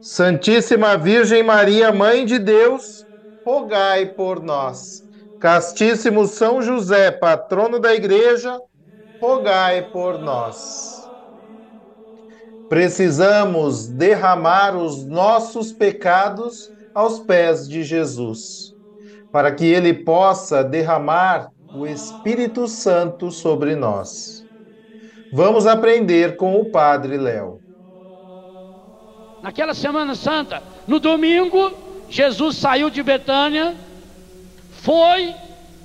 Santíssima Virgem Maria, Mãe de Deus, rogai por nós. Castíssimo São José, patrono da Igreja, rogai por nós. Precisamos derramar os nossos pecados aos pés de Jesus, para que ele possa derramar o Espírito Santo sobre nós. Vamos aprender com o Padre Léo. Naquela Semana Santa, no domingo, Jesus saiu de Betânia, foi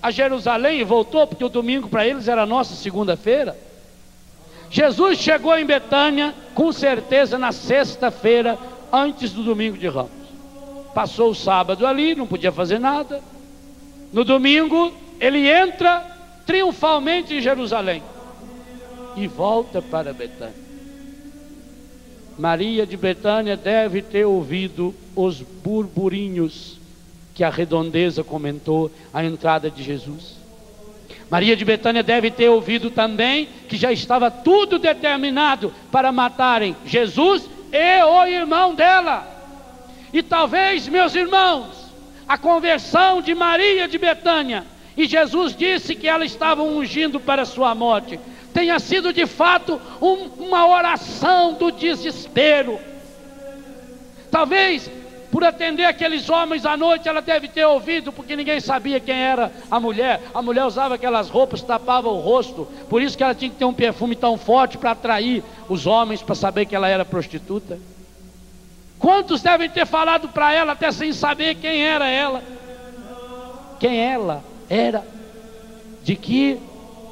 a Jerusalém e voltou, porque o domingo para eles era a nossa segunda-feira. Jesus chegou em Betânia, com certeza, na sexta-feira, antes do domingo de Ramos. Passou o sábado ali, não podia fazer nada. No domingo, ele entra triunfalmente em Jerusalém e volta para Betânia. Maria de Betânia deve ter ouvido os burburinhos que a redondeza comentou à entrada de Jesus. Maria de Betânia deve ter ouvido também que já estava tudo determinado para matarem Jesus e o irmão dela. E talvez, meus irmãos, a conversão de Maria de Betânia, e Jesus disse que ela estava ungindo para a sua morte, tenha sido de fato um, uma oração do desespero. Talvez por atender aqueles homens à noite, ela deve ter ouvido, porque ninguém sabia quem era a mulher. A mulher usava aquelas roupas, tapava o rosto, por isso que ela tinha que ter um perfume tão forte para atrair os homens para saber que ela era prostituta. Quantos devem ter falado para ela até sem saber quem era ela? Quem ela era? De que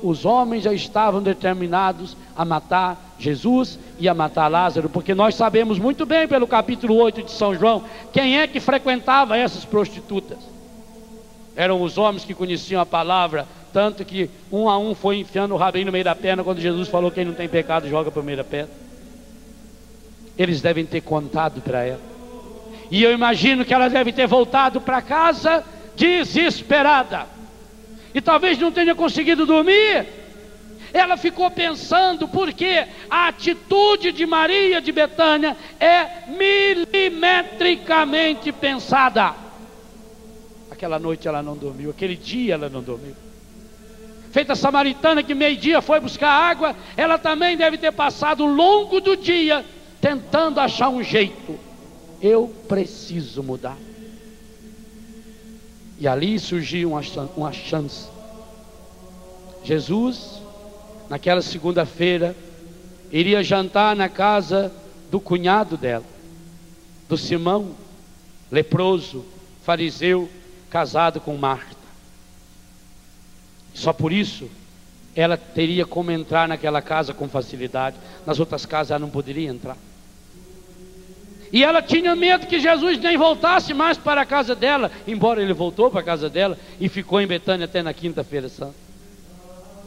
os homens já estavam determinados a matar Jesus e a matar Lázaro, porque nós sabemos muito bem pelo capítulo 8 de São João quem é que frequentava essas prostitutas. Eram os homens que conheciam a palavra, tanto que um a um foi enfiando o rabinho no meio da perna quando Jesus falou: quem não tem pecado joga para o meio da perna. Eles devem ter contado para ela. E eu imagino que ela deve ter voltado para casa desesperada e talvez não tenha conseguido dormir. Ela ficou pensando, porque a atitude de Maria de Betânia é milimetricamente pensada. Aquela noite ela não dormiu, aquele dia ela não dormiu. Feita samaritana que meio-dia foi buscar água, ela também deve ter passado o longo do dia tentando achar um jeito. Eu preciso mudar. E ali surgiu uma, chance. Jesus, naquela segunda-feira, iria jantar na casa do cunhado dela, do Simão, leproso, fariseu, casado com Marta. Só por isso ela teria como entrar naquela casa com facilidade, nas outras casas ela não poderia entrar. E ela tinha medo que Jesus nem voltasse mais para a casa dela, embora ele voltou para a casa dela e ficou em Betânia até na quinta-feira santa.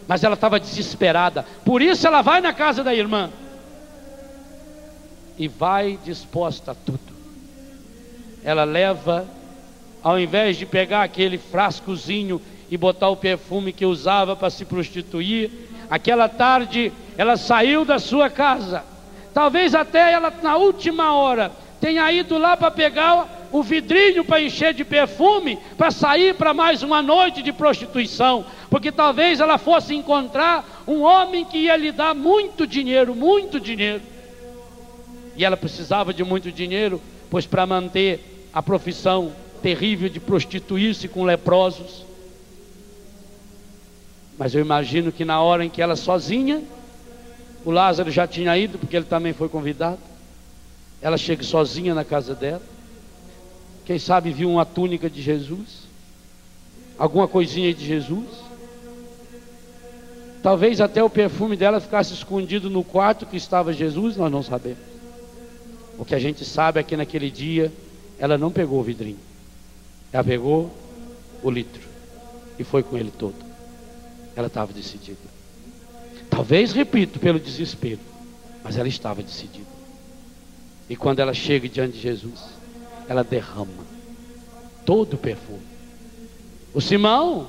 Mas ela estava desesperada, por isso ela vai na casa da irmã e vai disposta a tudo. Ela leva, ao invés de pegar aquele frascozinho e botar o perfume que usava para se prostituir, aquela tarde ela saiu da sua casa Talvez até ela, na última hora, tenha ido lá para pegar o vidrinho para encher de perfume, para sair para mais uma noite de prostituição, porque talvez ela fosse encontrar um homem que ia lhe dar muito dinheiro, muito dinheiro. E ela precisava de muito dinheiro, pois para manter a profissão terrível de prostituir-se com leprosos. Mas eu imagino que na hora em que ela sozinha, o Lázaro já tinha ido, porque ele também foi convidado. Ela chega sozinha na casa dela. Quem sabe viu uma túnica de Jesus, alguma coisinha de Jesus. Talvez até o perfume dela ficasse escondido no quarto que estava Jesus, nós não sabemos. O que a gente sabe é que naquele dia ela não pegou o vidrinho, ela pegou o litro e foi com ele todo. Ela estava decidida. Talvez, repito, pelo desespero, mas ela estava decidida. E quando ela chega diante de Jesus, ela derrama todo o perfume. O Simão,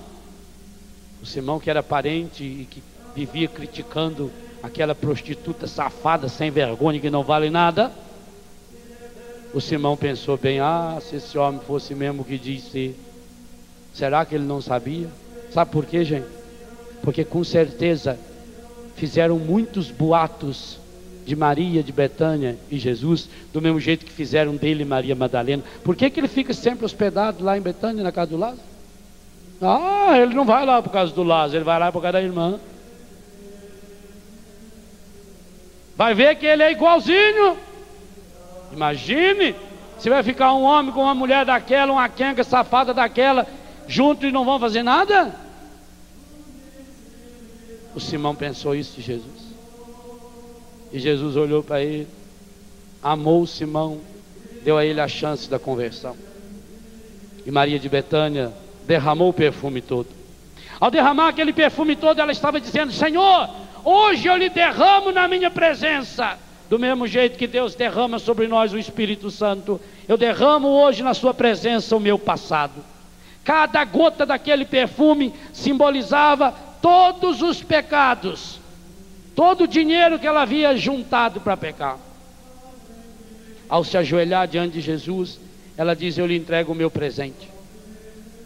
o Simão que era parente e que vivia criticando aquela prostituta safada, sem vergonha, que não vale nada. O Simão pensou bem: ah, se esse homem fosse mesmo o que diz ser, será que ele não sabia? Sabe por quê, gente? Porque com certeza fizeram muitos boatos de Maria de Betânia e Jesus, do mesmo jeito que fizeram dele Maria Madalena. Por que, que ele fica sempre hospedado lá em Betânia, na casa do Lázaro? Ah, ele não vai lá por causa do Lázaro, ele vai lá por causa da irmã. Vai ver que ele é igualzinho. Imagine, se vai ficar um homem com uma mulher daquela, uma quenga safada daquela, junto e não vão fazer nada? O Simão pensou isso de Jesus. E Jesus olhou para ele, amou o Simão, deu a ele a chance da conversão. E Maria de Betânia derramou o perfume todo. Ao derramar aquele perfume todo, ela estava dizendo: Senhor, hoje eu lhe derramo na minha presença. Do mesmo jeito que Deus derrama sobre nós o Espírito Santo, eu derramo hoje na Sua presença o meu passado. Cada gota daquele perfume simbolizava todos os pecados todo o dinheiro que ela havia juntado para pecar. Ao se ajoelhar diante de Jesus, ela diz: Eu lhe entrego o meu presente.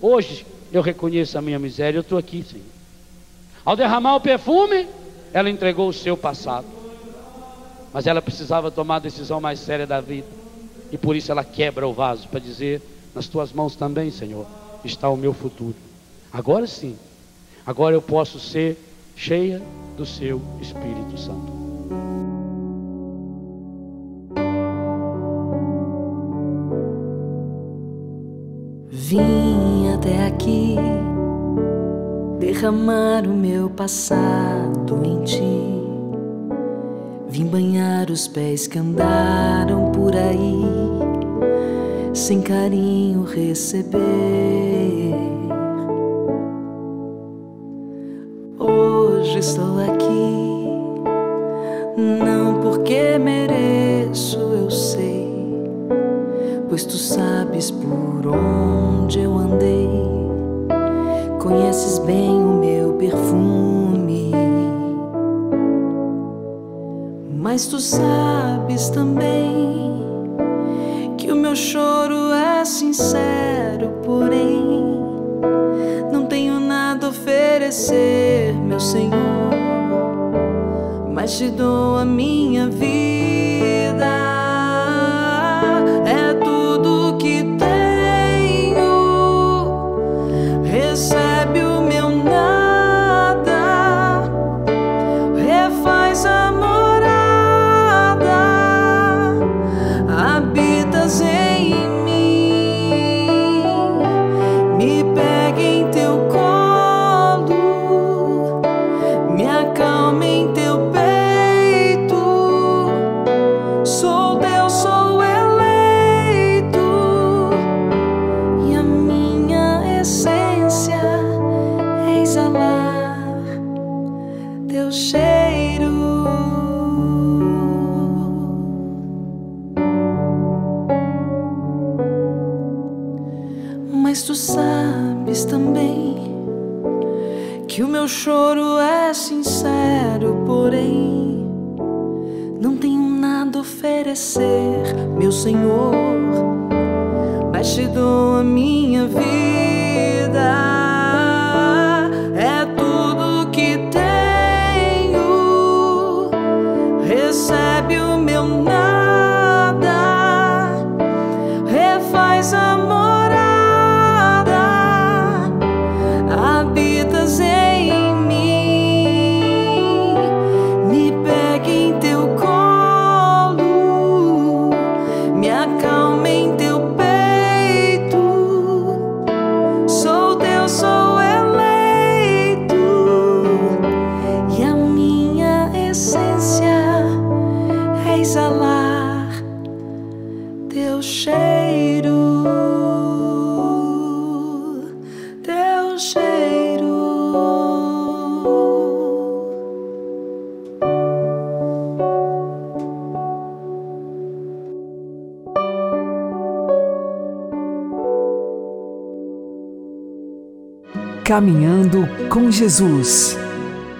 Hoje eu reconheço a minha miséria, eu estou aqui, Senhor. Ao derramar o perfume, ela entregou o seu passado. Mas ela precisava tomar a decisão mais séria da vida. E por isso ela quebra o vaso para dizer: Nas tuas mãos também, Senhor, está o meu futuro. Agora sim, agora eu posso ser cheia do seu Espírito Santo. Vim até aqui derramar o meu passado em ti. Vim banhar os pés que andaram por aí, sem carinho receber. Caminhando com Jesus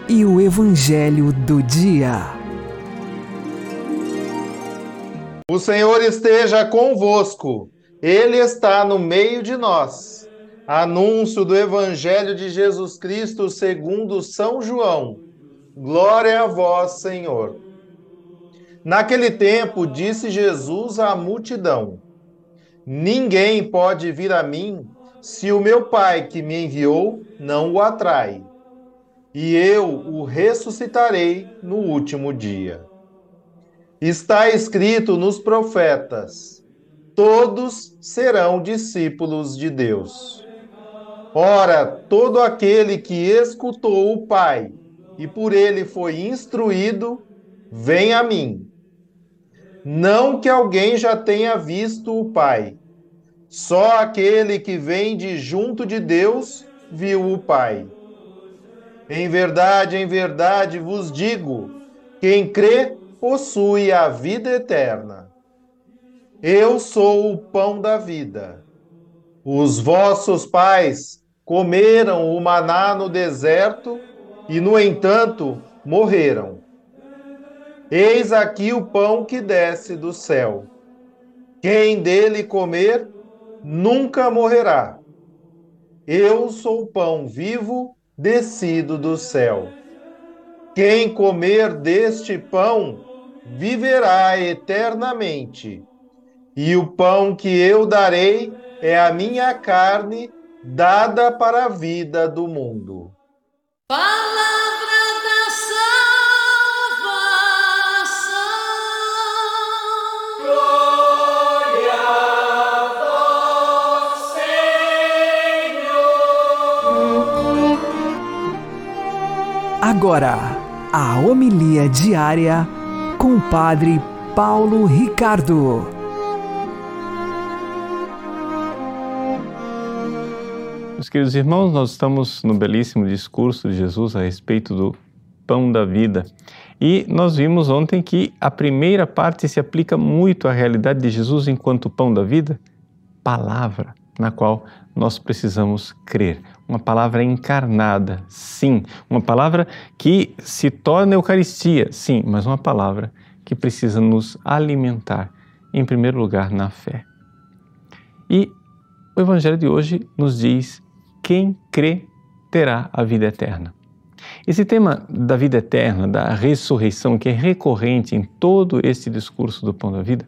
e o Evangelho do Dia. O Senhor esteja convosco, Ele está no meio de nós. Anúncio do Evangelho de Jesus Cristo segundo São João. Glória a vós, Senhor. Naquele tempo, disse Jesus à multidão: Ninguém pode vir a mim se o meu Pai que me enviou não o atrai, e eu o ressuscitarei no último dia. Está escrito nos profetas: todos serão discípulos de Deus. Ora, todo aquele que escutou o Pai e por ele foi instruído, vem a mim. Não que alguém já tenha visto o Pai, só aquele que vem de junto de Deus viu o Pai. Em verdade, em verdade vos digo: quem crê possui a vida eterna. Eu sou o pão da vida. Os vossos pais comeram o maná no deserto e, no entanto, morreram. Eis aqui o pão que desce do céu. Quem dele comer, nunca morrerá. Eu sou o pão vivo descido do céu. Quem comer deste pão, viverá eternamente. E o pão que eu darei é a minha carne dada para a vida do mundo. Palavra Agora, a homilia diária com o Padre Paulo Ricardo. Meus queridos irmãos, nós estamos no belíssimo discurso de Jesus a respeito do pão da vida. E nós vimos ontem que a primeira parte se aplica muito à realidade de Jesus enquanto pão da vida, palavra na qual nós precisamos crer. Uma palavra encarnada, sim. Uma palavra que se torna Eucaristia, sim, mas uma palavra que precisa nos alimentar, em primeiro lugar, na fé. E o Evangelho de hoje nos diz: quem crê terá a vida eterna. Esse tema da vida eterna, da ressurreição, que é recorrente em todo esse discurso do pão da vida,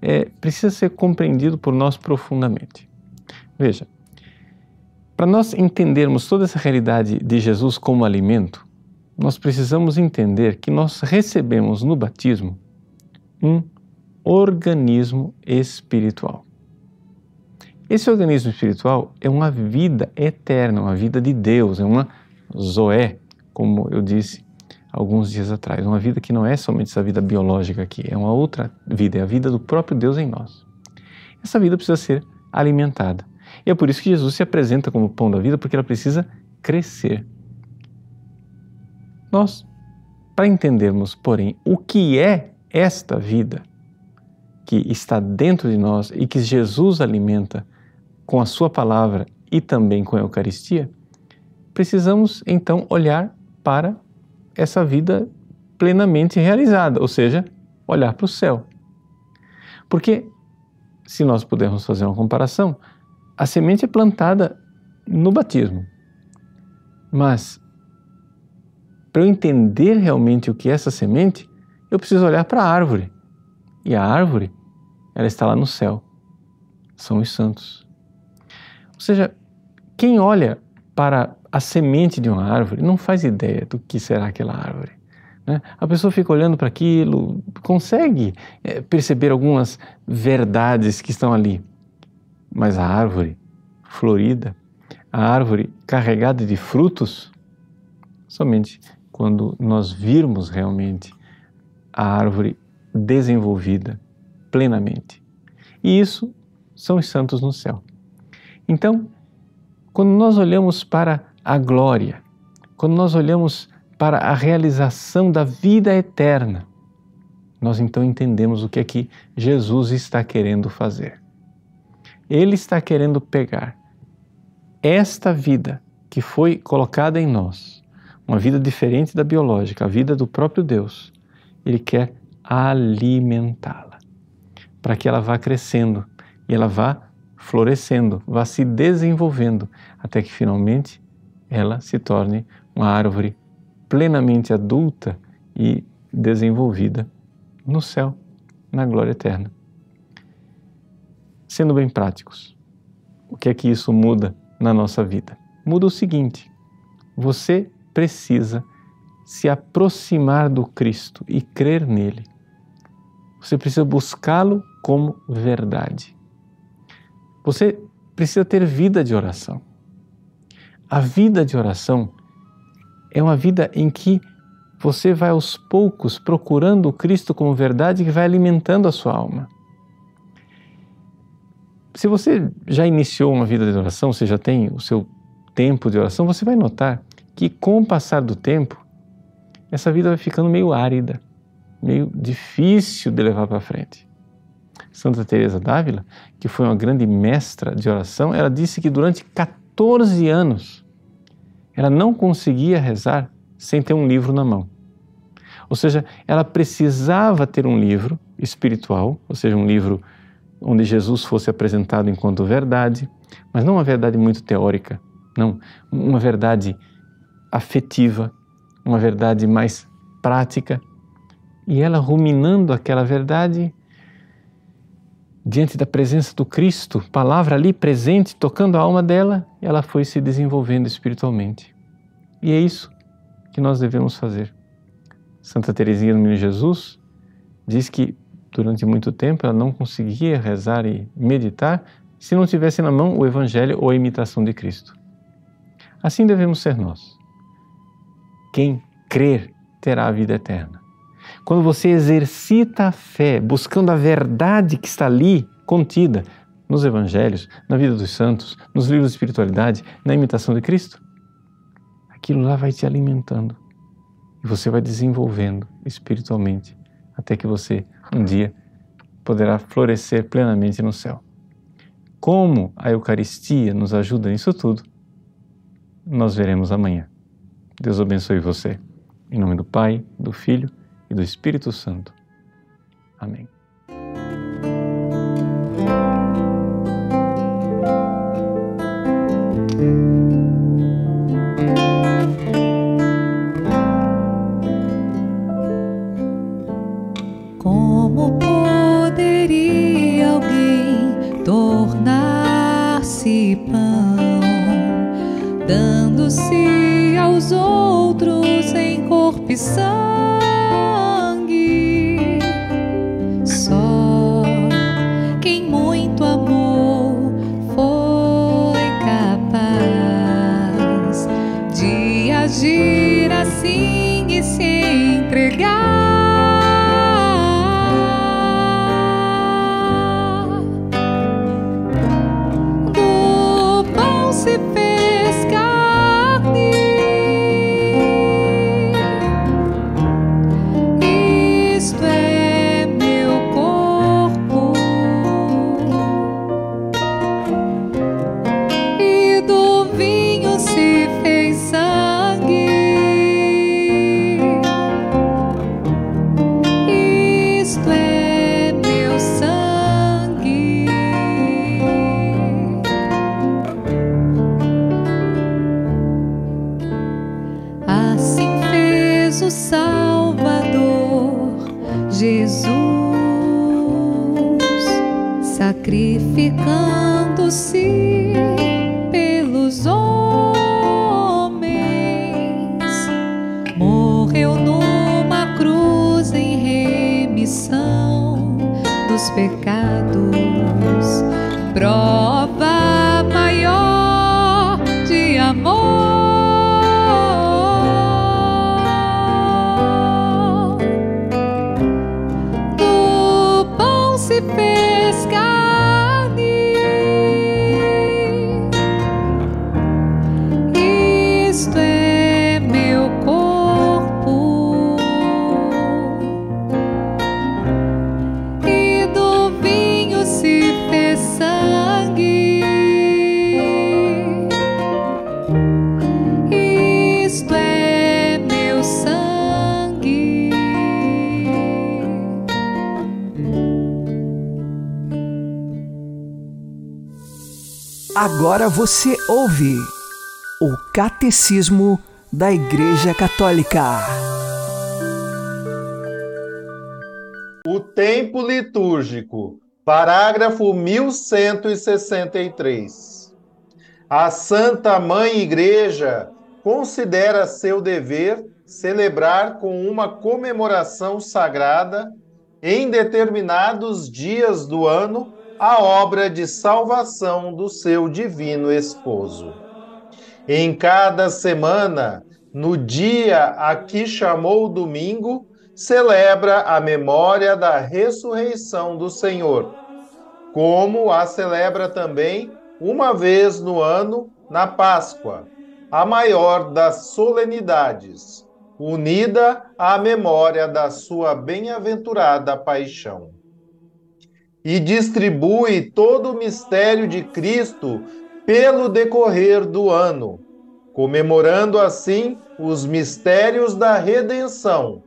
é, precisa ser compreendido por nós profundamente. Veja, para nós entendermos toda essa realidade de Jesus como alimento, nós precisamos entender que nós recebemos no batismo um organismo espiritual. Esse organismo espiritual é uma vida eterna, uma vida de Deus, é uma zoé, como eu disse alguns dias atrás, uma vida que não é somente essa vida biológica aqui, é uma outra vida, é a vida do próprio Deus em nós. Essa vida precisa ser alimentada. E é por isso que Jesus se apresenta como pão da vida, porque ela precisa crescer. Nós, para entendermos, porém, o que é esta vida que está dentro de nós e que Jesus alimenta com a Sua palavra e também com a Eucaristia, precisamos então olhar para essa vida plenamente realizada, ou seja, olhar para o céu. Porque, se nós pudermos fazer uma comparação, a semente é plantada no batismo. Mas, para eu entender realmente o que é essa semente, eu preciso olhar para a árvore. E a árvore, ela está lá no céu. São os santos. Ou seja, quem olha para a semente de uma árvore não faz ideia do que será aquela árvore. Né? A pessoa fica olhando para aquilo, consegue é, perceber algumas verdades que estão ali mas a árvore florida, a árvore carregada de frutos, somente quando nós virmos realmente a árvore desenvolvida plenamente. E isso são os santos no céu. Então, quando nós olhamos para a glória, quando nós olhamos para a realização da vida eterna, nós então entendemos o que é que Jesus está querendo fazer. Ele está querendo pegar esta vida que foi colocada em nós, uma vida diferente da biológica, a vida do próprio Deus, ele quer alimentá-la, para que ela vá crescendo e ela vá florescendo, vá se desenvolvendo, até que finalmente ela se torne uma árvore plenamente adulta e desenvolvida no céu, na glória eterna. Sendo bem práticos, o que é que isso muda na nossa vida? Muda o seguinte: você precisa se aproximar do Cristo e crer nele. Você precisa buscá-lo como verdade. Você precisa ter vida de oração. A vida de oração é uma vida em que você vai aos poucos procurando o Cristo como verdade que vai alimentando a sua alma. Se você já iniciou uma vida de oração, você já tem o seu tempo de oração, você vai notar que com o passar do tempo, essa vida vai ficando meio árida, meio difícil de levar para frente. Santa Teresa d'Ávila, que foi uma grande mestra de oração, ela disse que durante 14 anos ela não conseguia rezar sem ter um livro na mão. Ou seja, ela precisava ter um livro espiritual, ou seja, um livro onde Jesus fosse apresentado enquanto verdade, mas não uma verdade muito teórica, não, uma verdade afetiva, uma verdade mais prática. E ela ruminando aquela verdade diante da presença do Cristo, palavra ali presente, tocando a alma dela, ela foi se desenvolvendo espiritualmente. E é isso que nós devemos fazer. Santa Teresinha do Menino Jesus diz que durante muito tempo ela não conseguia rezar e meditar se não tivesse na mão o Evangelho ou a imitação de Cristo. Assim devemos ser nós. Quem crer terá a vida eterna. Quando você exercita a fé, buscando a verdade que está ali contida nos evangelhos, na vida dos santos, nos livros de espiritualidade, na imitação de Cristo, aquilo lá vai te alimentando e você vai desenvolvendo espiritualmente até que você um dia poderá florescer plenamente no céu. Como a Eucaristia nos ajuda nisso tudo, nós veremos amanhã. Deus abençoe você. Em nome do Pai, do Filho e do Espírito Santo. Amém. Em Agora você ouve o Catecismo da Igreja Católica. O tempo litúrgico, parágrafo 1163. A Santa Mãe Igreja considera seu dever celebrar com uma comemoração sagrada em determinados dias do ano a obra de salvação do seu divino esposo. Em cada semana, no dia a que chamou domingo, celebra a memória da ressurreição do Senhor, como a celebra também uma vez no ano na Páscoa, a maior das solenidades, unida à memória da sua bem-aventurada paixão e distribui todo o mistério de Cristo pelo decorrer do ano, comemorando assim os mistérios da redenção.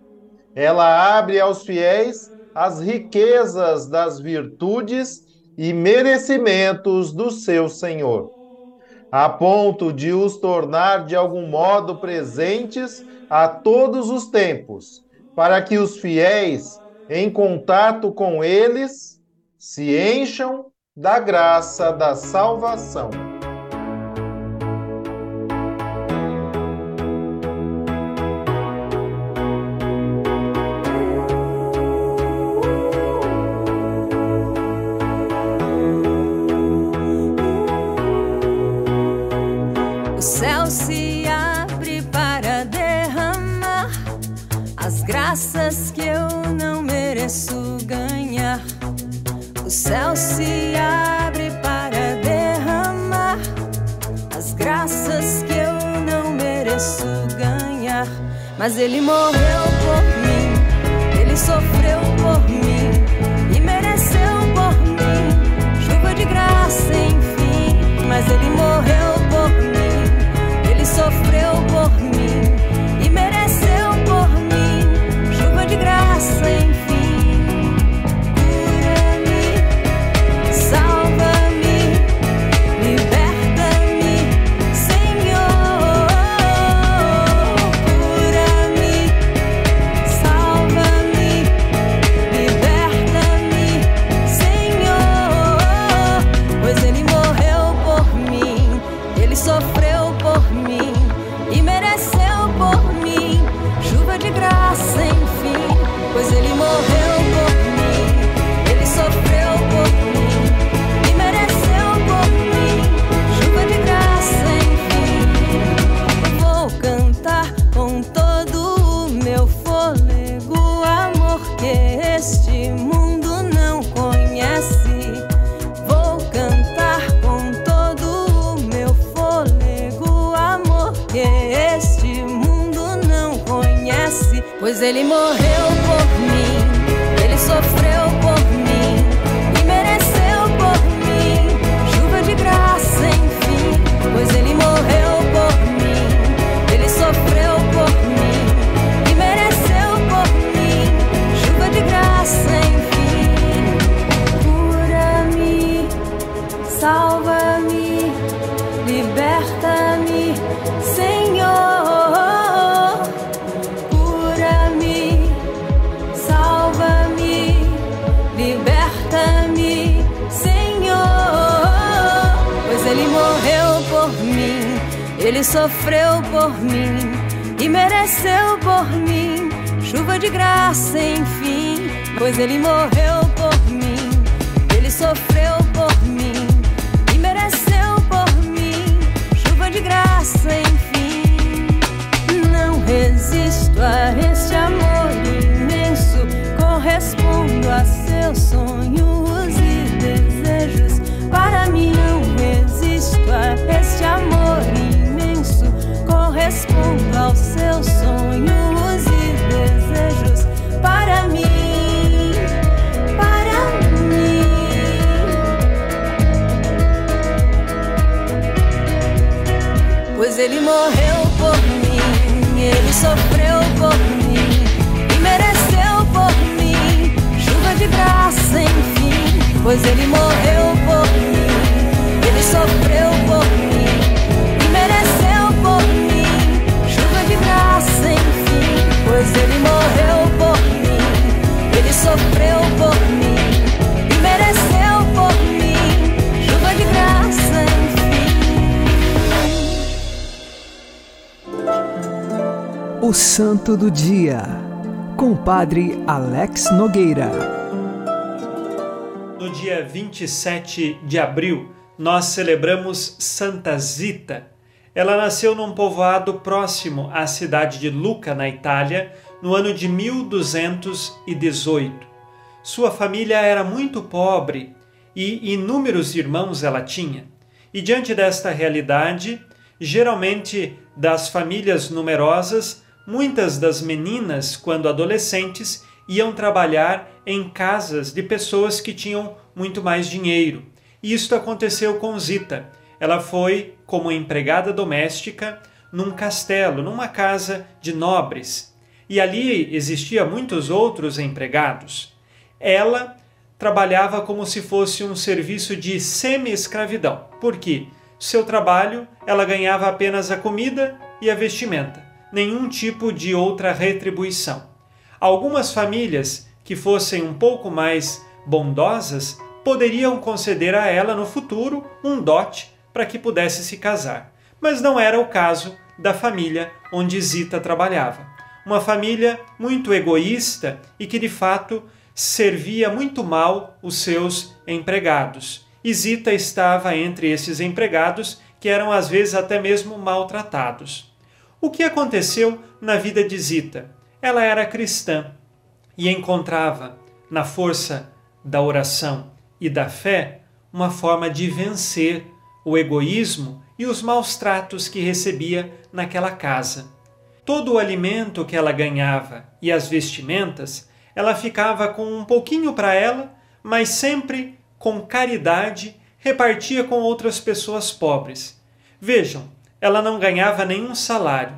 Ela abre aos fiéis as riquezas das virtudes e merecimentos do seu Senhor, a ponto de os tornar de algum modo presentes a todos os tempos, para que os fiéis, em contato com eles, se encham da graça da salvação. Mas graça, enfim. Pois Ele morreu morreu por mim, ele sofreu por mim e mereceu por mim chuva de graça, enfim. Pois ele morreu por mim, ele sofreu O Santo do Dia, com o Padre Alex Nogueira. No dia 27 de abril, nós celebramos Santa Zita. Ela nasceu num povoado próximo à cidade de Lucca, na Itália, no ano de 1218. Sua família era muito pobre e inúmeros irmãos ela tinha. E diante desta realidade, geralmente das famílias numerosas, muitas das meninas, quando adolescentes, iam trabalhar em casas de pessoas que tinham muito mais dinheiro. E isto aconteceu com Zita. Ela foi como empregada doméstica num castelo, numa casa de nobres. E ali existia muitos outros empregados. Ela trabalhava como se fosse um serviço de semi-escravidão. Por quê? Seu trabalho, ela ganhava apenas a comida e a vestimenta, nenhum tipo de outra retribuição. Algumas famílias que fossem um pouco mais bondosas poderiam conceder a ela no futuro um dote para que pudesse se casar. Mas não era o caso da família onde Zita trabalhava. Uma família muito egoísta e que de fato servia muito mal os seus empregados. Zita estava entre esses empregados que eram às vezes até mesmo maltratados. O que aconteceu na vida de Zita? Ela era cristã e encontrava na força da oração e da fé uma forma de vencer o egoísmo e os maus tratos que recebia naquela casa. Todo o alimento que ela ganhava e as vestimentas ela ficava com um pouquinho para ela, mas sempre com caridade repartia com outras pessoas pobres. Vejam, ela não ganhava nenhum salário,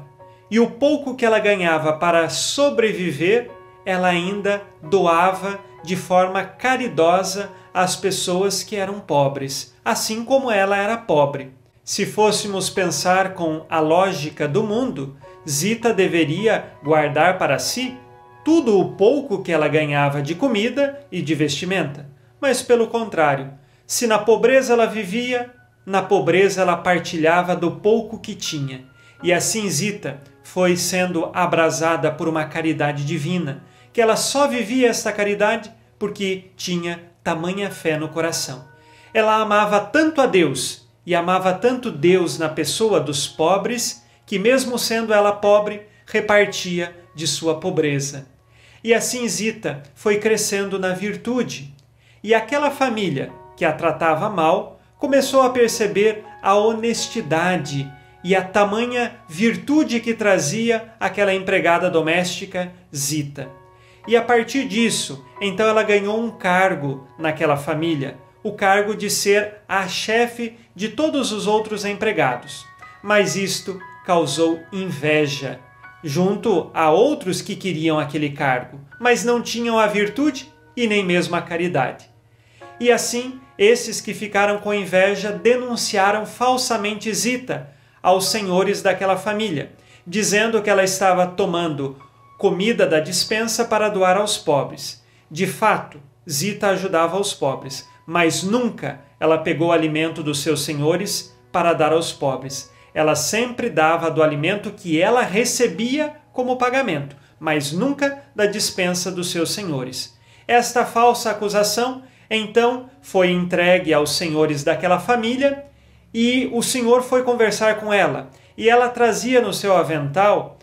e o pouco que ela ganhava para sobreviver, ela ainda doava de forma caridosa às pessoas que eram pobres, assim como ela era pobre. Se fôssemos pensar com a lógica do mundo, Zita deveria guardar para si tudo o pouco que ela ganhava de comida e de vestimenta. Mas pelo contrário, se na pobreza ela vivia, na pobreza ela partilhava do pouco que tinha. E assim Zita foi sendo abrasada por uma caridade divina, que ela só vivia esta caridade porque tinha tamanha fé no coração. Ela amava tanto a Deus e amava tanto Deus na pessoa dos pobres, que mesmo sendo ela pobre, repartia de sua pobreza. E assim Zita foi crescendo na virtude. E aquela família que a tratava mal começou a perceber a honestidade e a tamanha virtude que trazia aquela empregada doméstica Zita. E a partir disso, então ela ganhou um cargo naquela família, o cargo de ser a chefe de todos os outros empregados. Mas isto causou inveja junto a outros que queriam aquele cargo, mas não tinham a virtude e nem mesmo a caridade. E assim, esses que ficaram com inveja denunciaram falsamente Zita aos senhores daquela família, dizendo que ela estava tomando comida da dispensa para doar aos pobres. De fato, Zita ajudava os pobres, mas nunca ela pegou alimento dos seus senhores para dar aos pobres ela sempre dava do alimento que ela recebia como pagamento, mas nunca da dispensa dos seus senhores. Esta falsa acusação, então, foi entregue aos senhores daquela família e o senhor foi conversar com ela. E ela trazia no seu avental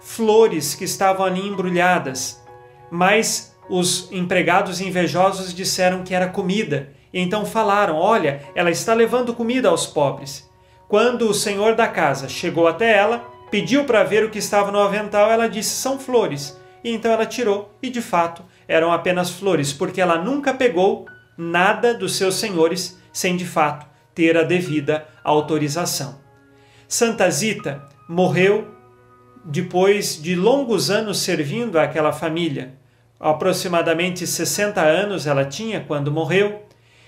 flores que estavam ali embrulhadas, mas os empregados invejosos disseram que era comida. Então falaram: Olha, ela está levando comida aos pobres. Quando o senhor da casa chegou até ela, pediu para ver o que estava no avental, ela disse: são flores. E então ela tirou, e de fato eram apenas flores, porque ela nunca pegou nada dos seus senhores sem de fato ter a devida autorização. Santa Zita morreu depois de longos anos servindo àquela família. Aproximadamente 60 anos ela tinha quando morreu,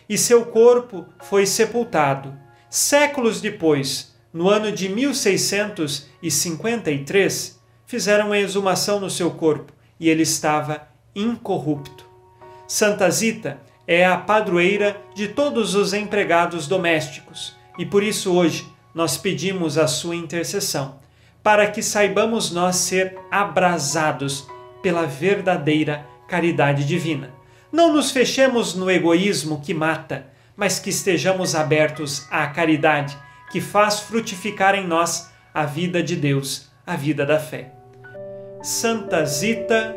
e seu corpo foi sepultado Séculos depois, no ano de 1653, fizeram uma exumação no seu corpo e ele estava incorrupto. Santa Zita é a padroeira de todos os empregados domésticos e por isso hoje nós pedimos a sua intercessão para que saibamos nós ser abrasados pela verdadeira caridade divina. Não nos fechemos no egoísmo que mata, mas que estejamos abertos à caridade que faz frutificar em nós a vida de Deus, a vida da fé. Santa Zita,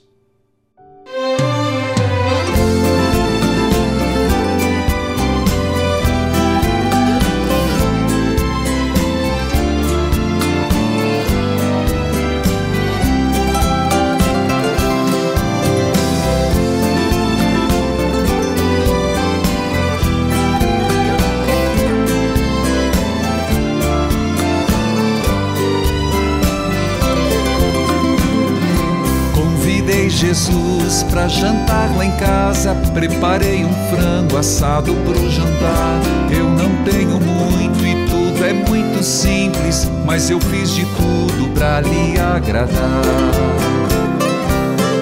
Jesus pra jantar lá em casa. Preparei um frango assado pro jantar. Eu não tenho muito e tudo é muito simples, mas eu fiz de tudo pra lhe agradar.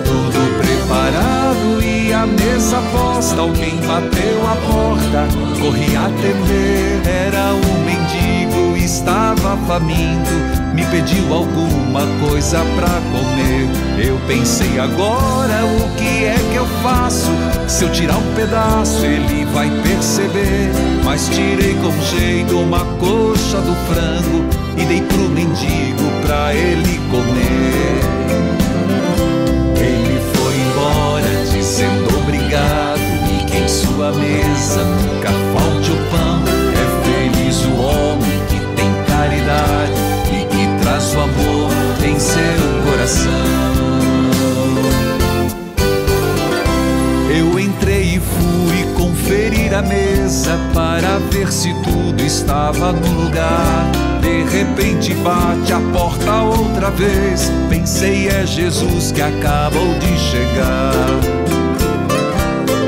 Tudo preparado e a mesa posta. Alguém bateu a porta, corri atender. Era um mendigo, estava faminto me pediu alguma coisa pra comer. Eu pensei agora o que é que eu faço? Se eu tirar um pedaço, ele vai perceber. Mas tirei com jeito uma coxa do frango e dei pro mendigo pra ele comer. Ele foi embora dizendo obrigado e que em sua mesa nunca falte o pão. A mesa para ver se tudo estava no lugar. De repente bate a porta outra vez. Pensei é Jesus que acabou de chegar.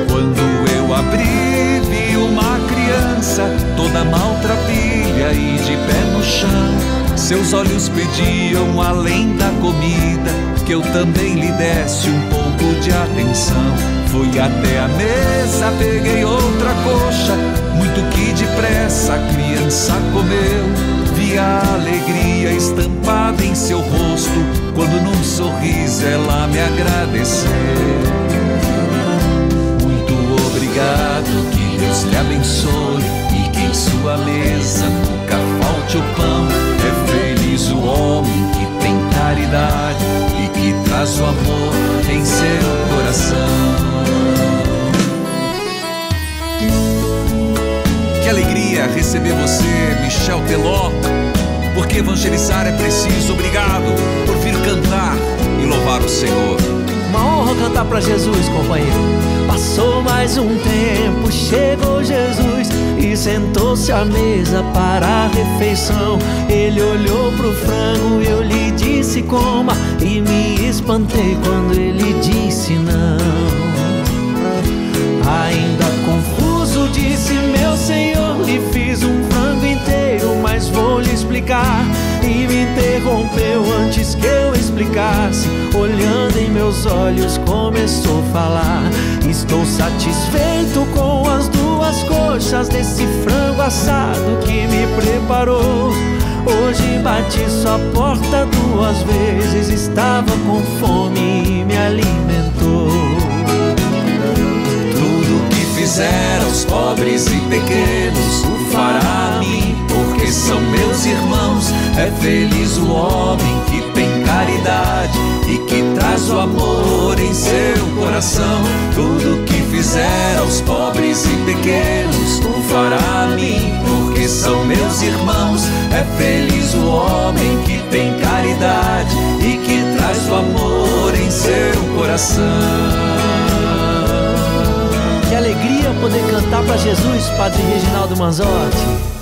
Quando eu abri, vi uma criança toda maltrapilha e de pé no chão seus olhos pediam, além da comida, que eu também lhe desse um pouco de atenção. Fui até a mesa, peguei outra coxa, muito que depressa a criança comeu. Vi a alegria estampada em seu rosto, quando num sorriso ela me agradeceu. Muito obrigado, que Deus lhe abençoe e que em sua mesa nunca falte o pão Feliz o homem que tem caridade e que traz o amor em seu coração. Alegria receber você, Michel Teló. Porque evangelizar é preciso. Obrigado por vir cantar e louvar o Senhor. Uma honra cantar para Jesus, companheiro. Passou mais um tempo, chegou Jesus e sentou-se à mesa para a refeição. Ele olhou pro frango, eu lhe disse coma e me espantei quando ele disse não. Ainda confuso explicar. E me interrompeu antes que eu explicasse, olhando em meus olhos começou a falar. Estou satisfeito com as duas coxas desse frango assado que me preparou. Hoje bati sua porta duas vezes, estava com fome e me alimentou. Tudo que fizer aos pobres e pequenos, o fará são meus irmãos. É feliz o homem que tem caridade e que traz o amor em seu coração. Tudo que fizer aos pobres e pequenos, o fará a mim, porque são meus irmãos. É feliz o homem que tem caridade e que traz o amor em seu coração. Que alegria poder cantar para Jesus, Padre Reginaldo Manzotti.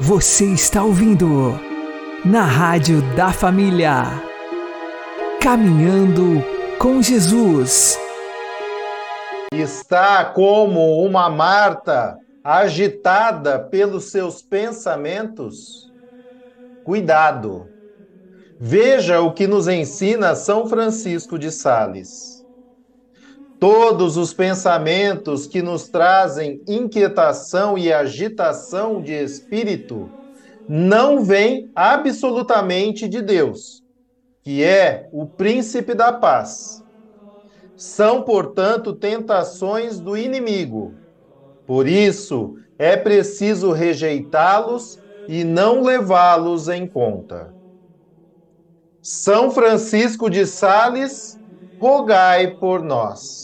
Você está ouvindo na Rádio da Família. Caminhando com Jesus. Está como uma Marta agitada pelos seus pensamentos? Cuidado! Veja o que nos ensina São Francisco de Sales. Todos os pensamentos que nos trazem inquietação e agitação de espírito não vêm absolutamente de Deus, que é o príncipe da paz. São, portanto, tentações do inimigo. Por isso, é preciso rejeitá-los e não levá-los em conta. São Francisco de Sales, rogai por nós.